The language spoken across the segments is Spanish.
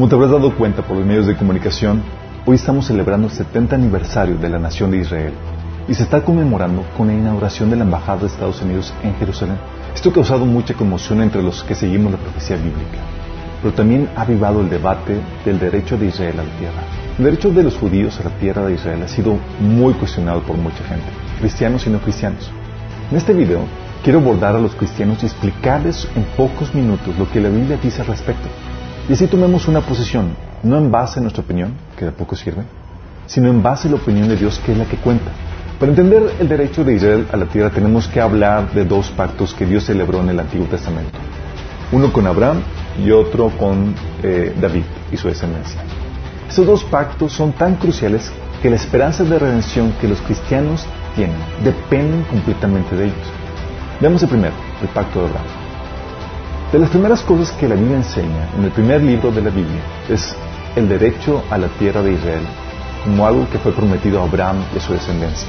Como te habrás dado cuenta por los medios de comunicación, hoy estamos celebrando el 70 aniversario de la nación de Israel y se está conmemorando con la inauguración de la Embajada de Estados Unidos en Jerusalén. Esto ha causado mucha conmoción entre los que seguimos la profecía bíblica, pero también ha avivado el debate del derecho de Israel a la tierra. El derecho de los judíos a la tierra de Israel ha sido muy cuestionado por mucha gente, cristianos y no cristianos. En este video quiero abordar a los cristianos y explicarles en pocos minutos lo que la Biblia dice al respecto. Y así tomemos una posición, no en base a nuestra opinión, que de poco sirve, sino en base a la opinión de Dios, que es la que cuenta. Para entender el derecho de Israel a la tierra tenemos que hablar de dos pactos que Dios celebró en el Antiguo Testamento. Uno con Abraham y otro con eh, David y su descendencia. Estos dos pactos son tan cruciales que la esperanza de redención que los cristianos tienen dependen completamente de ellos. Veamos el primero, el pacto de Abraham. De las primeras cosas que la Biblia enseña en el primer libro de la Biblia es el derecho a la tierra de Israel como algo que fue prometido a Abraham y a su descendencia.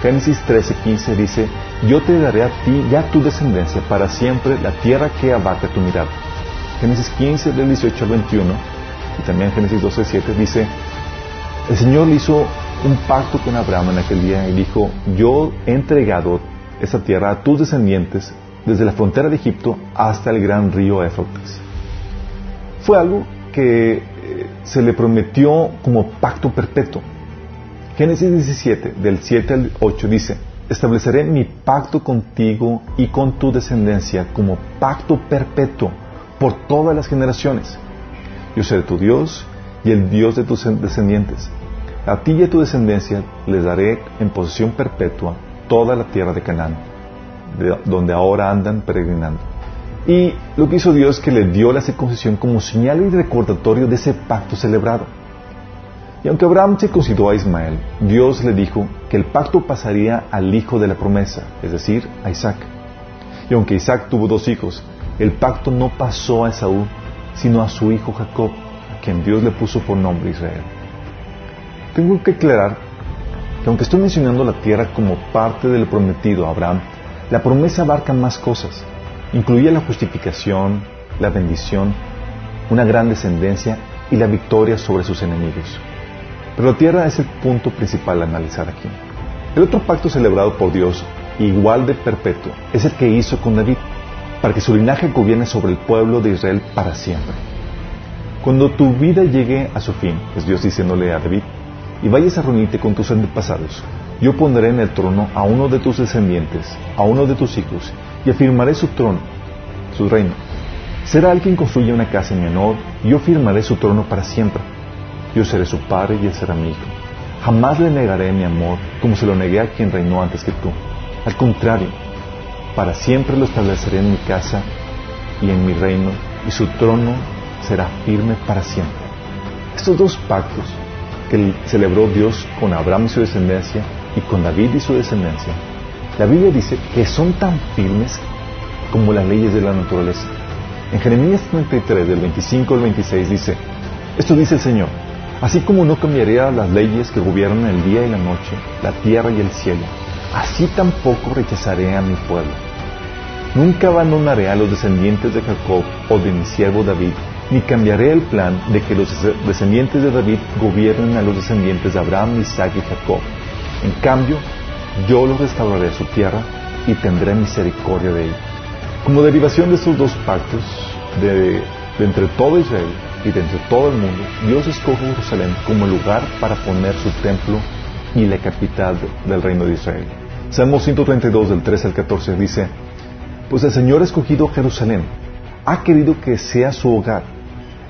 Génesis 13:15 dice, yo te daré a ti y a tu descendencia para siempre la tierra que abarca tu mirada. Génesis 15 del 18 al 21 y también Génesis 12:7 dice, el Señor hizo un pacto con Abraham en aquel día y dijo, yo he entregado esa tierra a tus descendientes desde la frontera de Egipto hasta el gran río Éfrates. Fue algo que eh, se le prometió como pacto perpetuo. Génesis 17, del 7 al 8 dice, estableceré mi pacto contigo y con tu descendencia como pacto perpetuo por todas las generaciones. Yo seré tu Dios y el Dios de tus descendientes. A ti y a tu descendencia les daré en posesión perpetua toda la tierra de Canaán, de donde ahora andan peregrinando. Y lo que hizo Dios es que le dio la circuncisión como señal y recordatorio de ese pacto celebrado. Y aunque Abraham circuncidó a Ismael, Dios le dijo que el pacto pasaría al hijo de la promesa, es decir, a Isaac. Y aunque Isaac tuvo dos hijos, el pacto no pasó a Esaú, sino a su hijo Jacob, a quien Dios le puso por nombre Israel. Tengo que aclarar que aunque estoy mencionando la tierra como parte del prometido a Abraham, la promesa abarca más cosas. Incluye la justificación, la bendición, una gran descendencia y la victoria sobre sus enemigos. Pero la tierra es el punto principal a analizar aquí. El otro pacto celebrado por Dios, igual de perpetuo, es el que hizo con David, para que su linaje gobierne sobre el pueblo de Israel para siempre. Cuando tu vida llegue a su fin, es Dios diciéndole a David, y vayas a reunirte con tus antepasados, yo pondré en el trono a uno de tus descendientes, a uno de tus hijos, y afirmaré su trono, su reino. Será alguien quien construya una casa en mi honor, y yo firmaré su trono para siempre. Yo seré su padre y él será mi hijo. Jamás le negaré mi amor como se lo negué a quien reinó antes que tú. Al contrario, para siempre lo estableceré en mi casa y en mi reino, y su trono será firme para siempre. Estos dos pactos que celebró Dios con Abraham y su descendencia y con David y su descendencia, la Biblia dice que son tan firmes como las leyes de la naturaleza. En Jeremías 33, del 25 al 26 dice, esto dice el Señor, Así como no cambiaría las leyes que gobiernan el día y la noche, la tierra y el cielo, así tampoco rechazaré a mi pueblo. Nunca abandonaré a los descendientes de Jacob o de mi siervo David, ni cambiaré el plan de que los descendientes de David gobiernen a los descendientes de Abraham, Isaac y Jacob. En cambio, yo los restauraré a su tierra y tendré misericordia de ellos. Como derivación de estos dos pactos, de, de entre todo Israel, y de todo el mundo, Dios escoge Jerusalén como lugar para poner su templo y la capital del reino de Israel. Salmo 132 del 13 al 14 dice, pues el Señor ha escogido Jerusalén, ha querido que sea su hogar.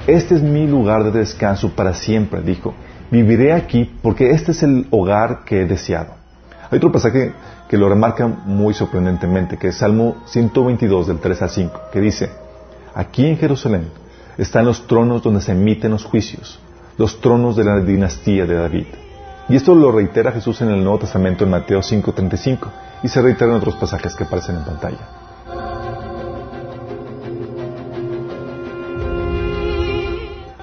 Este es mi lugar de descanso para siempre, dijo. Viviré aquí porque este es el hogar que he deseado. Hay otro pasaje que lo remarca muy sorprendentemente, que es Salmo 122 del 3 al 5, que dice, aquí en Jerusalén están los tronos donde se emiten los juicios, los tronos de la dinastía de David. Y esto lo reitera Jesús en el Nuevo Testamento en Mateo 5:35 y se reitera en otros pasajes que aparecen en pantalla.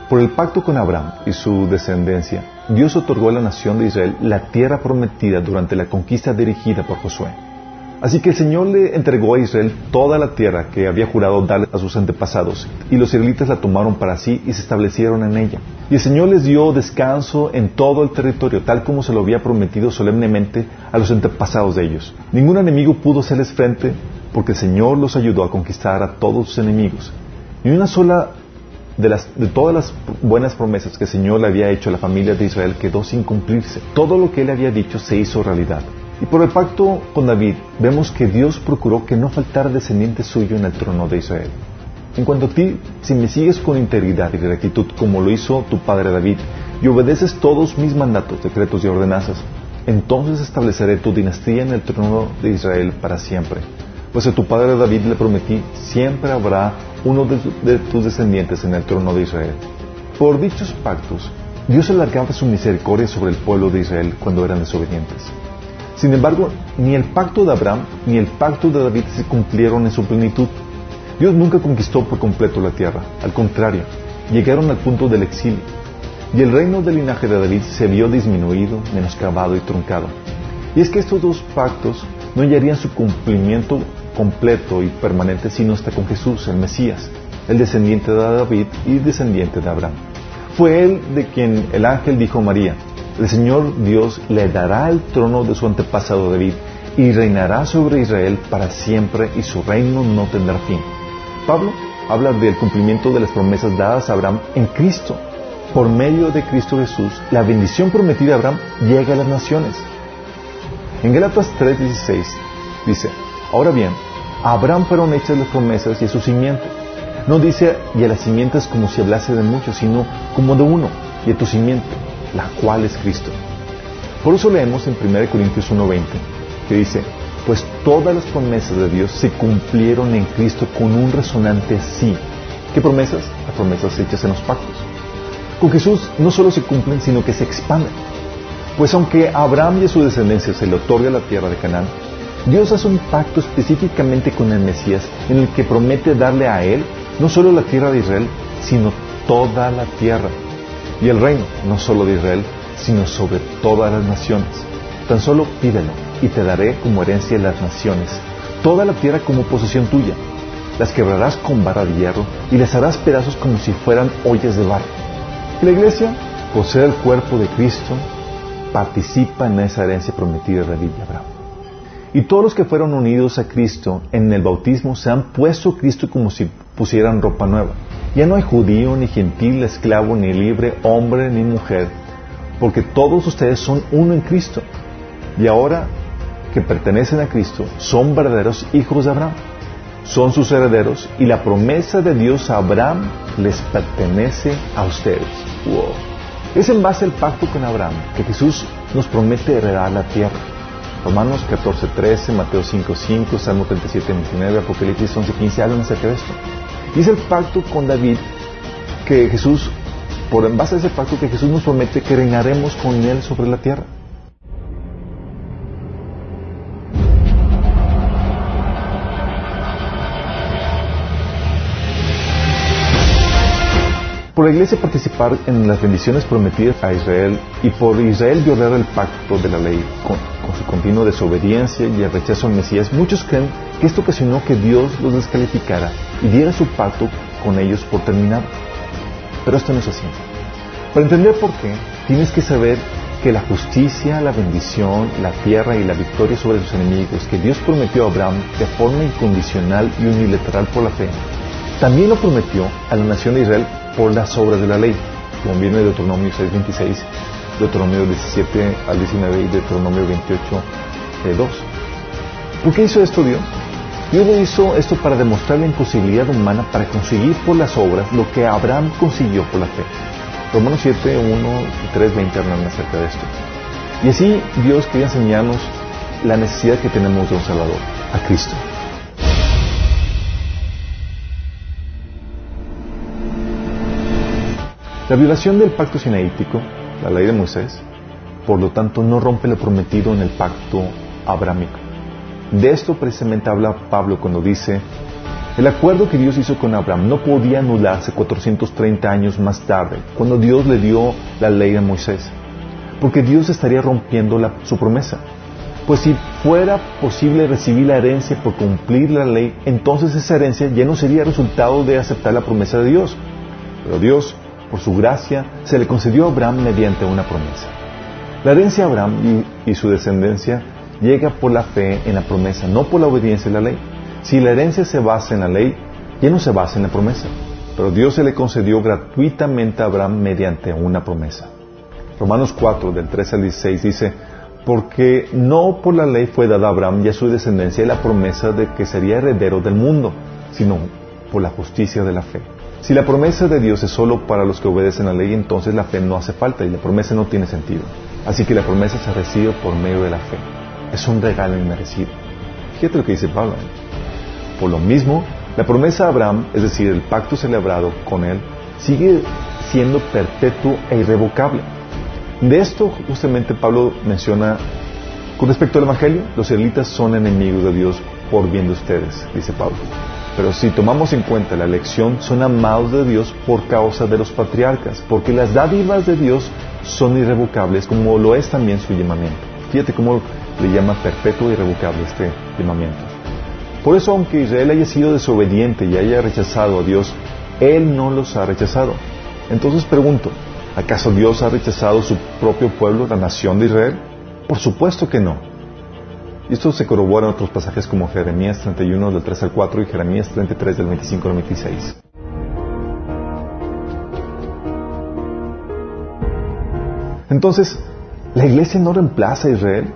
Por el pacto con Abraham y su descendencia, Dios otorgó a la nación de Israel la tierra prometida durante la conquista dirigida por Josué. Así que el Señor le entregó a Israel toda la tierra que había jurado darle a sus antepasados, y los israelitas la tomaron para sí y se establecieron en ella. Y el Señor les dio descanso en todo el territorio, tal como se lo había prometido solemnemente a los antepasados de ellos. Ningún enemigo pudo hacerles frente, porque el Señor los ayudó a conquistar a todos sus enemigos. Ni una sola de, todas las buenas promesas que el Señor le había hecho a la familia de Israel quedó sin cumplirse. Todo lo que él había dicho se hizo realidad. Y por el pacto con David, vemos que Dios procuró que no faltara descendiente suyo en el trono de Israel. En cuanto a ti, si me sigues con integridad y rectitud como lo hizo tu padre David, y obedeces todos mis mandatos, decretos y ordenanzas, entonces estableceré tu dinastía en el trono de Israel para siempre. Pues a tu padre David le prometí, siempre habrá uno de, tus descendientes en el trono de Israel. Por dichos pactos, Dios alargaba su misericordia sobre el pueblo de Israel cuando eran desobedientes. Sin embargo, ni el pacto de Abraham ni el pacto de David se cumplieron en su plenitud. Dios nunca conquistó por completo la tierra, al contrario, llegaron al punto del exilio. Y el reino del linaje de David se vio disminuido, menoscabado y truncado. Y es que estos dos pactos no hallarían su cumplimiento completo y permanente sino hasta con Jesús, el Mesías, el descendiente de David y descendiente de Abraham. Fue él de quien el ángel dijo a María, el Señor Dios le dará el trono de su antepasado David y reinará sobre Israel para siempre y su reino no tendrá fin. Pablo habla del cumplimiento de las promesas dadas a Abraham en Cristo. Por medio de Cristo Jesús, la bendición prometida a Abraham llega a las naciones. En Gálatas 3:16 dice, ahora bien, a Abraham fueron hechas las promesas y a su simiente. No dice y a las simientes como si hablase de muchos, sino como de uno, y a tu simiente, la cual es Cristo. Por eso leemos en 1 Corintios 1.20 que dice, pues todas las promesas de Dios se cumplieron en Cristo con un resonante sí. ¿Qué promesas? Las promesas hechas en los pactos. Con Jesús no solo se cumplen, sino que se expanden. Pues aunque a Abraham y a su descendencia se le otorga la tierra de Canaán, Dios hace un pacto específicamente con el Mesías en el que promete darle a él no solo la tierra de Israel, sino toda la tierra y el reino, no solo de Israel, sino sobre todas las naciones. Tan solo pídelo y te daré como herencia las naciones, toda la tierra como posesión tuya. Las quebrarás con barra de hierro y las harás pedazos como si fueran ollas de barro. La iglesia, por ser el cuerpo de Cristo, participa en esa herencia prometida de David y Abraham. Y todos los que fueron unidos a Cristo en el bautismo se han puesto a Cristo como si pusieran ropa nueva. Ya no hay judío, ni gentil, esclavo, ni libre, hombre, ni mujer, porque todos ustedes son uno en Cristo. Y ahora que pertenecen a Cristo, son verdaderos hijos de Abraham. Son sus herederos y la promesa de Dios a Abraham les pertenece a ustedes. Es en base al pacto con Abraham que Jesús nos promete heredar la tierra. Romanos 14:13, Mateo 5:5, Salmo 37:29, Apocalipsis 11:15 hablan acerca de esto. Y es el pacto con David que Jesús, por en base a ese pacto que Jesús nos promete que reinaremos con Él sobre la tierra. Por la iglesia participar en las bendiciones prometidas a Israel y por Israel violar el pacto de la ley con, con continua desobediencia y el rechazo al Mesías, muchos creen que esto ocasionó que Dios los descalificara y diera su pacto con ellos por terminado. Pero esto no es así. Para entender por qué, tienes que saber que la justicia, la bendición, la tierra y la victoria sobre sus enemigos que Dios prometió a Abraham de forma incondicional y unilateral por la fe, también lo prometió a la nación de Israel por las obras de la ley, como viene de Deuteronomio 6.26, Deuteronomio 17 al 19 y Deuteronomio 28, 2. ¿Por qué hizo esto Dios? Dios lo hizo esto para demostrar la imposibilidad humana para conseguir por las obras lo que Abraham consiguió por la fe. Romanos 7, 1 y 3, 20 hablan acerca de esto. Y así Dios quería enseñarnos la necesidad que tenemos de un Salvador, a Cristo. La violación del pacto sinaítico, la ley de Moisés, por lo tanto no rompe lo prometido en el pacto abrámico. De esto precisamente habla Pablo cuando dice, el acuerdo que Dios hizo con Abraham no podía anularse 430 años más tarde, cuando Dios le dio la ley a Moisés, porque Dios estaría rompiendo su promesa. Pues si fuera posible recibir la herencia por cumplir la ley, entonces esa herencia ya no sería resultado de aceptar la promesa de Dios. Pero Dios, por su gracia, se le concedió a Abraham mediante una promesa. La herencia a Abraham y, su descendencia llega por la fe en la promesa, no por la obediencia a la ley. Si la herencia se basa en la ley, ya no se basa en la promesa. Pero Dios se le concedió gratuitamente a Abraham mediante una promesa. Romanos 4, del 13 al 16 dice, porque no por la ley fue dada a Abraham y a su descendencia la promesa de que sería heredero del mundo, sino por la justicia de la fe. Si la promesa de Dios es solo para los que obedecen la ley, entonces la fe no hace falta y la promesa no tiene sentido. Así que la promesa se recibe por medio de la fe. Es un regalo inmerecido. Fíjate lo que dice Pablo. Por lo mismo, la promesa a Abraham, es decir, el pacto celebrado con él, sigue siendo perpetuo e irrevocable de esto justamente Pablo menciona con respecto al Evangelio, los israelitas son enemigos de Dios por bien de ustedes, dice Pablo. Pero si tomamos en cuenta la elección, son amados de Dios por causa de los patriarcas, porque las dádivas de Dios son irrevocables, como lo es también su llamamiento. Fíjate cómo le llama perpetuo e irrevocable este llamamiento. Por eso, aunque Israel haya sido desobediente y haya rechazado a Dios, Él no los ha rechazado. Entonces pregunto, ¿Acaso Dios ha rechazado su propio pueblo, la nación de Israel? Por supuesto que no. Y esto se corrobora en otros pasajes como Jeremías 31 del 3 al 4 y Jeremías 33 del 25 al 26. Entonces, ¿la iglesia no reemplaza a Israel?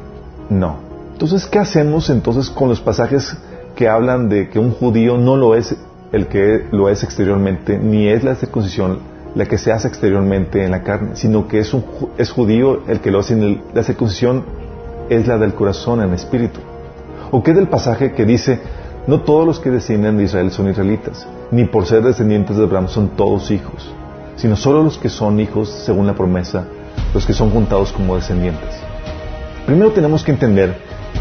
No. Entonces, ¿qué hacemos entonces con los pasajes que hablan de que un judío no lo es el que lo es exteriormente, ni es la circuncisión la que se hace exteriormente en la carne, sino que es, un, es judío el que lo hace en la circuncisión es la del corazón, en espíritu. ¿O qué del pasaje que dice, no todos los que descienden de Israel son israelitas, ni por ser descendientes de Abraham son todos hijos, sino solo los que son hijos según la promesa, los que son juntados como descendientes? Primero tenemos que entender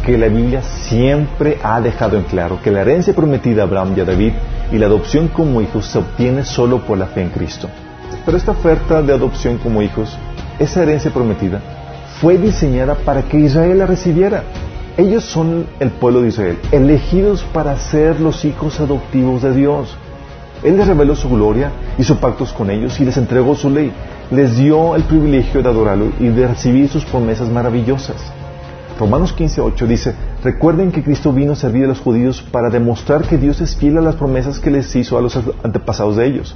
que la Biblia siempre ha dejado en claro que la herencia prometida a Abraham y a David y la adopción como hijos se obtiene solo por la fe en Cristo. Pero esta oferta de adopción como hijos, esa herencia prometida, fue diseñada para que Israel la recibiera. Ellos son el pueblo de Israel, elegidos para ser los hijos adoptivos de Dios. Él les reveló su gloria, hizo pactos con ellos y les entregó su ley. Les dio el privilegio de adorarlo y de recibir sus promesas maravillosas. Romanos 15.8 dice, recuerden que Cristo vino a servir a los judíos para demostrar que Dios es fiel a las promesas que les hizo a los antepasados de ellos.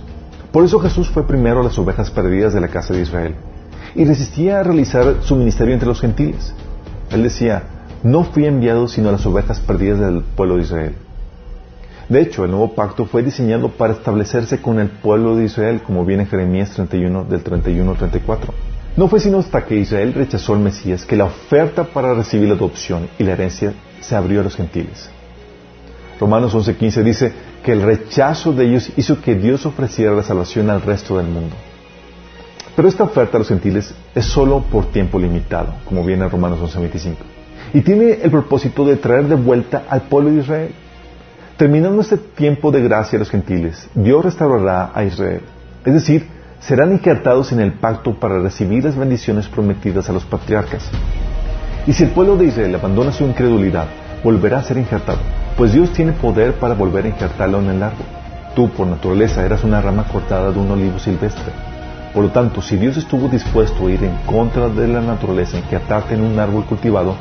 Por eso Jesús fue primero a las ovejas perdidas de la casa de Israel y resistía a realizar su ministerio entre los gentiles. Él decía, no fui enviado sino a las ovejas perdidas del pueblo de Israel. De hecho, el nuevo pacto fue diseñado para establecerse con el pueblo de Israel, como viene en Jeremías 31 del 31 al 34. No fue sino hasta que Israel rechazó al Mesías que la oferta para recibir la adopción y la herencia se abrió a los gentiles. Romanos 11:15 dice que el rechazo de ellos hizo que Dios ofreciera la salvación al resto del mundo. Pero esta oferta a los gentiles es solo por tiempo limitado, como viene en Romanos 11:25. Y tiene el propósito de traer de vuelta al pueblo de Israel. Terminando este tiempo de gracia a los gentiles, Dios restaurará a Israel. Es decir, serán injertados en el pacto para recibir las bendiciones prometidas a los patriarcas. Y si el pueblo de Israel abandona su incredulidad, volverá a ser injertado pues Dios tiene poder para volver a injertarlo en el árbol. Tú, por naturaleza, eras una rama cortada de un olivo silvestre. Por lo tanto, si Dios estuvo dispuesto a ir en contra de la naturaleza, injertarte en un árbol cultivado,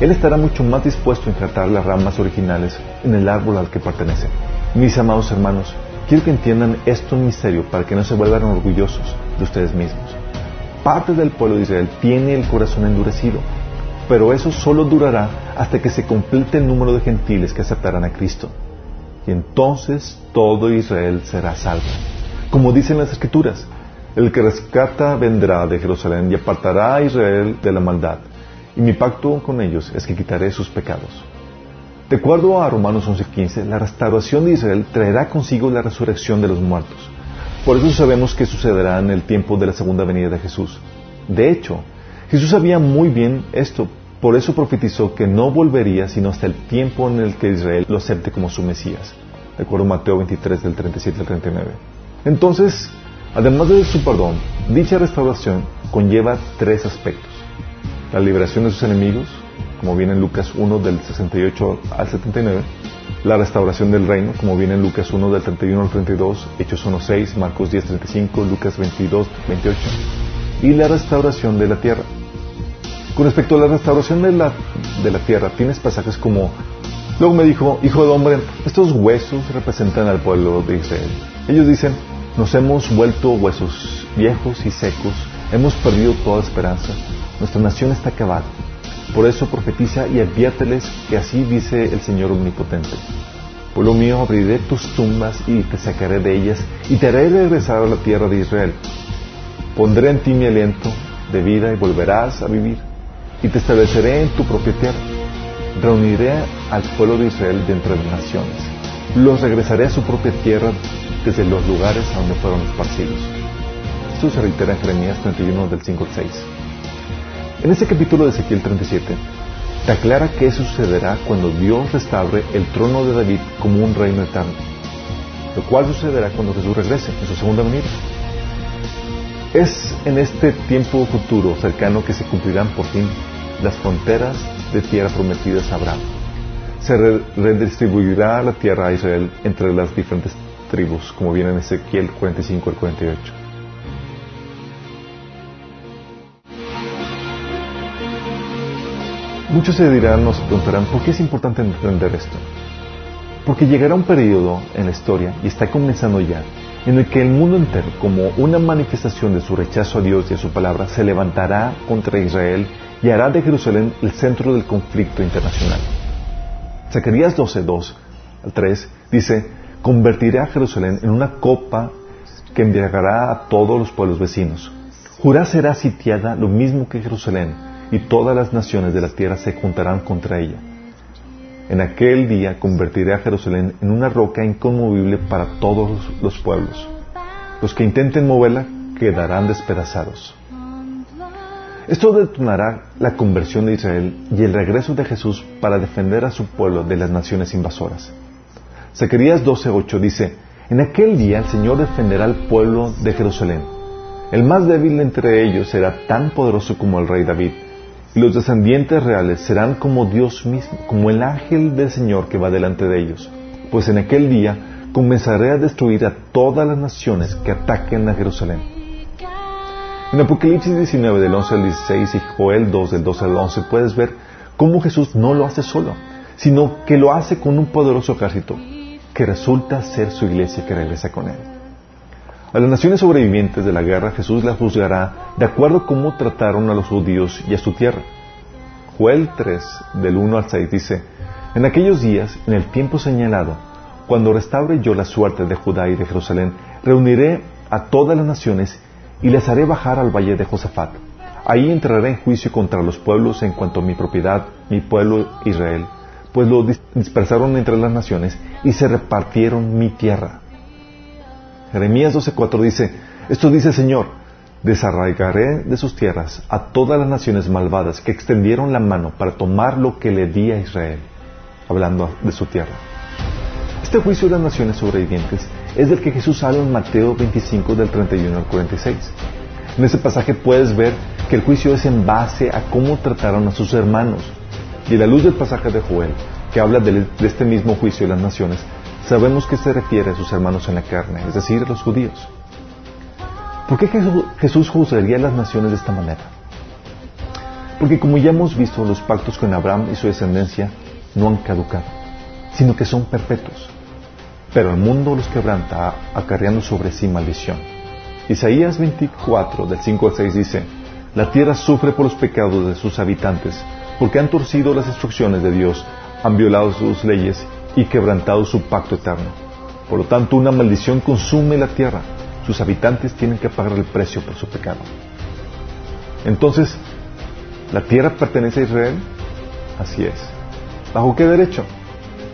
Él estará mucho más dispuesto a injertar las ramas originales en el árbol al que pertenece. Mis amados hermanos, quiero que entiendan esto en misterio para que no se vuelvan orgullosos de ustedes mismos. Parte del pueblo de Israel tiene el corazón endurecido pero eso solo durará hasta que se complete el número de gentiles que aceptarán a Cristo. Y entonces todo Israel será salvo. Como dicen las Escrituras, el que rescata vendrá de Jerusalén y apartará a Israel de la maldad. Y mi pacto con ellos es que quitaré sus pecados. De acuerdo a Romanos 11:15, la restauración de Israel traerá consigo la resurrección de los muertos. Por eso sabemos que sucederá en el tiempo de la segunda venida de Jesús. De hecho, Jesús sabía muy bien esto, por eso profetizó que no volvería sino hasta el tiempo en el que Israel lo acepte como su Mesías. De acuerdo a Mateo 23 del 37 al 39. Entonces, además de su perdón, dicha restauración conlleva tres aspectos. La liberación de sus enemigos, como viene en Lucas 1 del 68 al 79, la restauración del reino, como viene en Lucas 1 del 31 al 32, Hechos 1, 6, Marcos 10, 35, Lucas 22, 28, y la restauración de la tierra. Con respecto a la restauración de la, de la tierra, tienes pasajes como, luego me dijo, hijo de hombre, estos huesos representan al pueblo de Israel. Ellos dicen, nos hemos vuelto huesos viejos y secos, hemos perdido toda esperanza, nuestra nación está acabada. Por eso profetiza y adviérteles que así dice el Señor Omnipotente. Pueblo mío, abriré tus tumbas y te sacaré de ellas y te haré regresar a la tierra de Israel. Pondré en ti mi aliento de vida y volverás a vivir y te estableceré en tu propia tierra. Reuniré al pueblo de Israel de entre las naciones. Los regresaré a su propia tierra desde los lugares a donde fueron esparcidos. Esto se reitera en Jeremías 31 del 5 al 6. En este capítulo de Ezequiel 37, te aclara qué sucederá cuando Dios restaure el trono de David como un reino eterno, lo cual sucederá cuando Jesús regrese en su segunda venida. Es en este tiempo futuro cercano que se cumplirán por fin las fronteras de tierra prometidas a Abraham. Se redistribuirá la tierra a Israel entre las diferentes tribus, como viene en Ezequiel 45 al 48. Muchos se dirán, nos preguntarán, ¿por qué es importante entender esto? Porque llegará un periodo en la historia, y está comenzando ya, en el que el mundo entero, como una manifestación de su rechazo a Dios y a su palabra, se levantará contra Israel y hará de Jerusalén el centro del conflicto internacional. Zacarías 12, 2 al 3 dice, convertiré a Jerusalén en una copa que embriagará a todos los pueblos vecinos. Judá será sitiada lo mismo que Jerusalén y todas las naciones de la tierra se juntarán contra ella. En aquel día convertiré a Jerusalén en una roca inconmovible para todos los pueblos. Los que intenten moverla quedarán despedazados. Esto detonará la conversión de Israel y el regreso de Jesús para defender a su pueblo de las naciones invasoras. Zacarías 12:8 dice, En aquel día el Señor defenderá al pueblo de Jerusalén. El más débil entre ellos será tan poderoso como el rey David y los descendientes reales serán como Dios mismo, como el ángel del Señor que va delante de ellos. Pues en aquel día comenzaré a destruir a todas las naciones que ataquen a Jerusalén. En Apocalipsis 19 del 11 al 16 y Joel 2 del 12 al 11 puedes ver cómo Jesús no lo hace solo, sino que lo hace con un poderoso ejército, que resulta ser su iglesia que regresa con él. A las naciones sobrevivientes de la guerra Jesús las juzgará de acuerdo a cómo trataron a los judíos y a su tierra. Joel 3, del 1 al 6 dice, En aquellos días, en el tiempo señalado, cuando restaure yo la suerte de Judá y de Jerusalén, reuniré a todas las naciones y les haré bajar al valle de Josafat. Ahí entraré en juicio contra los pueblos en cuanto a mi propiedad, mi pueblo Israel, pues lo dispersaron entre las naciones y se repartieron mi tierra. Jeremías 12:4 dice, esto dice el Señor, desarraigaré de sus tierras a todas las naciones malvadas que extendieron la mano para tomar lo que le di a Israel, hablando de su tierra. Este juicio de las naciones sobrevivientes es del que Jesús habla en Mateo 25 del 31 al 46. En ese pasaje puedes ver que el juicio es en base a cómo trataron a sus hermanos. Y a la luz del pasaje de Joel, que habla de, este mismo juicio de las naciones, sabemos que se refiere a sus hermanos en la carne, es decir, a los judíos. ¿Por qué Jesús juzgaría a las naciones de esta manera? Porque como ya hemos visto, los pactos con Abraham y su descendencia no han caducado, sino que son perpetuos. Pero el mundo los quebranta acarreando sobre sí maldición. Isaías 24, del 5 al 6 dice, La tierra sufre por los pecados de sus habitantes, porque han torcido las instrucciones de Dios, han violado sus leyes y quebrantado su pacto eterno. Por lo tanto, una maldición consume la tierra. Sus habitantes tienen que pagar el precio por su pecado. Entonces, ¿la tierra pertenece a Israel? Así es. ¿Bajo qué derecho?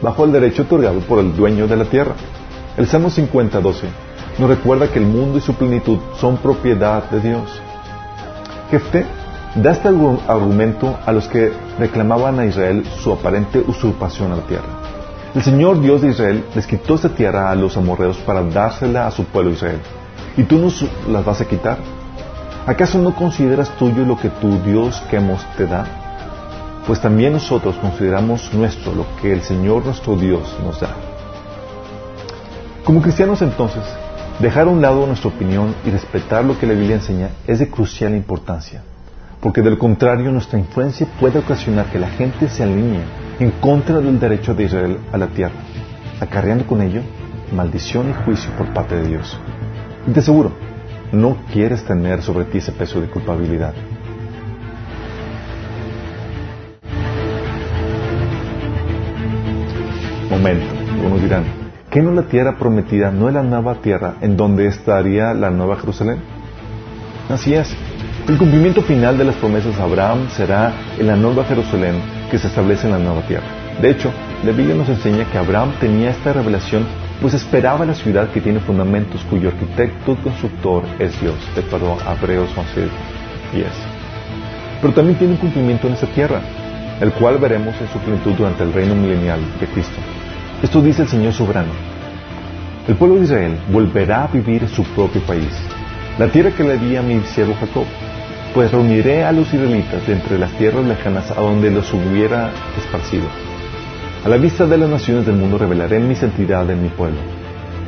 Bajo el derecho otorgado por el dueño de la tierra. El Salmo 50, 12 nos recuerda que el mundo y su plenitud son propiedad de Dios. Jefté da este argumento a los que reclamaban a Israel su aparente usurpación a la tierra. El Señor Dios de Israel les quitó esta tierra a los amorreos para dársela a su pueblo Israel. ¿Y tú nos las vas a quitar? ¿Acaso no consideras tuyo lo que tu Dios Quemos te da? Pues también nosotros consideramos nuestro lo que el Señor nuestro Dios nos da. Como cristianos entonces, dejar a un lado nuestra opinión y respetar lo que la Biblia enseña es de crucial importancia, porque de lo contrario nuestra influencia puede ocasionar que la gente se alinee en contra del derecho de Israel a la tierra, acarreando con ello maldición y juicio por parte de Dios. Y te aseguro, no quieres tener sobre ti ese peso de culpabilidad. Momento, algunos dirán, ¿qué no la tierra prometida no es la nueva tierra en donde estaría la nueva Jerusalén? Así es, el cumplimiento final de las promesas de Abraham será en la nueva Jerusalén que se establece en la nueva tierra. De hecho, la Biblia nos enseña que Abraham tenía esta revelación pues esperaba la ciudad que tiene fundamentos cuyo arquitecto y constructor es Dios, de acuerdo a Hebreos 11, 10. Pero también tiene un cumplimiento en esta tierra, el cual veremos en su plenitud durante el reino milenial de Cristo. Esto dice el Señor soberano. El pueblo de Israel volverá a vivir en su propio país, la tierra que le di a mi siervo Jacob, pues reuniré a los israelitas de entre las tierras lejanas a donde los hubiera esparcido a la vista de las naciones del mundo revelaré mi santidad en mi pueblo.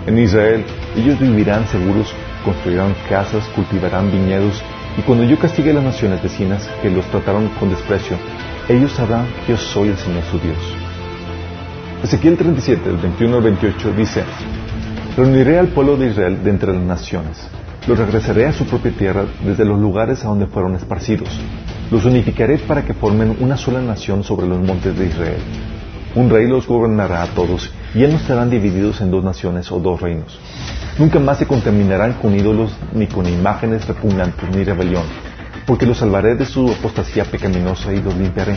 En Israel ellos vivirán seguros, construirán casas, cultivarán viñedos, y cuando yo castigue a las naciones vecinas que los trataron con desprecio, ellos sabrán que yo soy el Señor su Dios. Ezequiel 37, del 21 al 28 dice, Reuniré al pueblo de Israel de entre las naciones, los regresaré a su propia tierra desde los lugares a donde fueron esparcidos, los unificaré para que formen una sola nación sobre los montes de Israel un rey los gobernará a todos, y ellos no estarán divididos en dos naciones o dos reinos. Nunca más se contaminarán con ídolos, ni con imágenes repugnantes, ni rebelión, porque los salvaré de su apostasía pecaminosa y los limpiaré.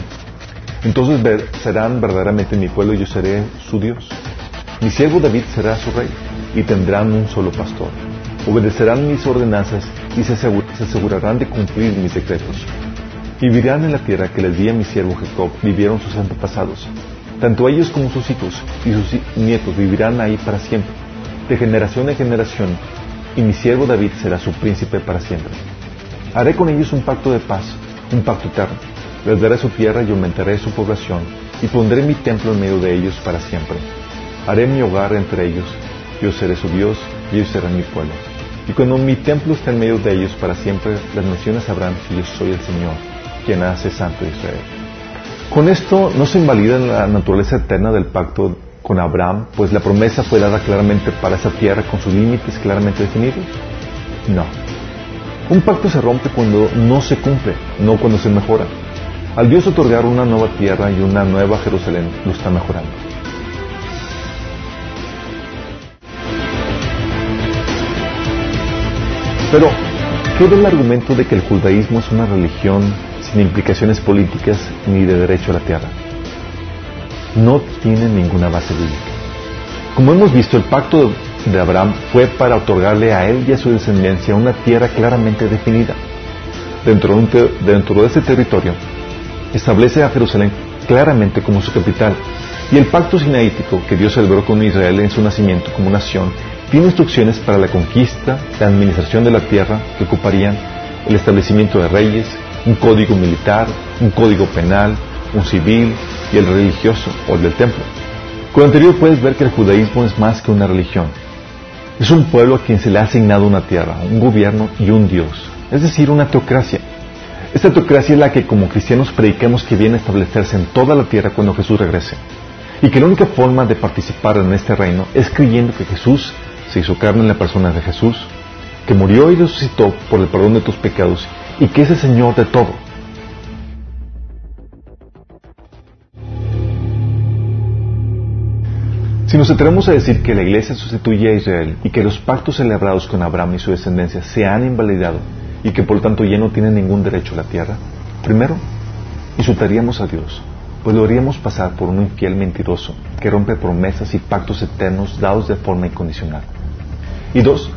Entonces serán verdaderamente mi pueblo y yo seré su Dios. Mi siervo David será su rey, y tendrán un solo pastor. Obedecerán mis ordenanzas y se, asegurarán de cumplir mis decretos. Vivirán en la tierra que les di a mi siervo Jacob, vivieron sus antepasados tanto ellos como sus hijos y sus nietos vivirán ahí para siempre, de generación en generación, y mi siervo David será su príncipe para siempre. Haré con ellos un pacto de paz, un pacto eterno. Les daré su tierra y aumentaré su población, y pondré mi templo en medio de ellos para siempre. Haré mi hogar entre ellos, yo seré su Dios, y ellos serán mi pueblo. Y cuando mi templo esté en medio de ellos para siempre, las naciones sabrán que yo soy el Señor, quien hace santo Israel. Con esto no se invalida la naturaleza eterna del pacto con Abraham, pues la promesa fue dada claramente para esa tierra con sus límites claramente definidos. No. Un pacto se rompe cuando no se cumple, no cuando se mejora. Al Dios otorgar una nueva tierra y una nueva Jerusalén, lo está mejorando. Pero, ¿qué del argumento de que el judaísmo es una religión sin implicaciones políticas ni de derecho a la tierra. No tiene ninguna base bíblica. Como hemos visto, el pacto de Abraham fue para otorgarle a él y a su descendencia una tierra claramente definida. Dentro de, dentro de ese territorio, establece a Jerusalén claramente como su capital. Y el pacto sinaítico que Dios celebró con Israel en su nacimiento como nación tiene instrucciones para la conquista, la administración de la tierra que ocuparían, el establecimiento de reyes, un código militar, un código penal, un civil y el religioso o el del templo. Con lo anterior puedes ver que el judaísmo es más que una religión. Es un pueblo a quien se le ha asignado una tierra, un gobierno y un Dios, es decir, una teocracia. Esta teocracia es la que como cristianos predicamos que viene a establecerse en toda la tierra cuando Jesús regrese. Y que la única forma de participar en este reino es creyendo que Jesús se hizo carne en la persona de Jesús, que murió y resucitó por el perdón de tus pecados y que es el Señor de todo. Si nos atrevemos a decir que la iglesia sustituye a Israel y que los pactos celebrados con Abraham y su descendencia se han invalidado y que por lo tanto ya no tienen ningún derecho a la tierra, primero, insultaríamos a Dios, pues lo haríamos pasar por un infiel mentiroso que rompe promesas y pactos eternos dados de forma incondicional. Y dos,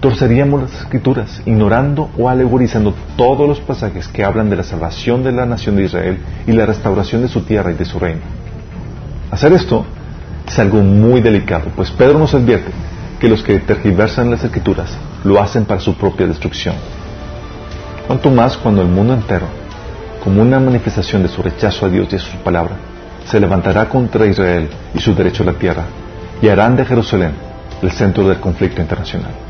torceríamos las escrituras, ignorando o alegorizando todos los pasajes que hablan de la salvación de la nación de Israel y la restauración de su tierra y de su reino. Hacer esto es algo muy delicado, pues Pedro nos advierte que los que tergiversan las escrituras lo hacen para su propia destrucción. Cuanto más cuando el mundo entero como una manifestación de su rechazo a Dios y a su palabra, se levantará contra Israel y su derecho a la tierra, y harán de Jerusalén el centro del conflicto internacional.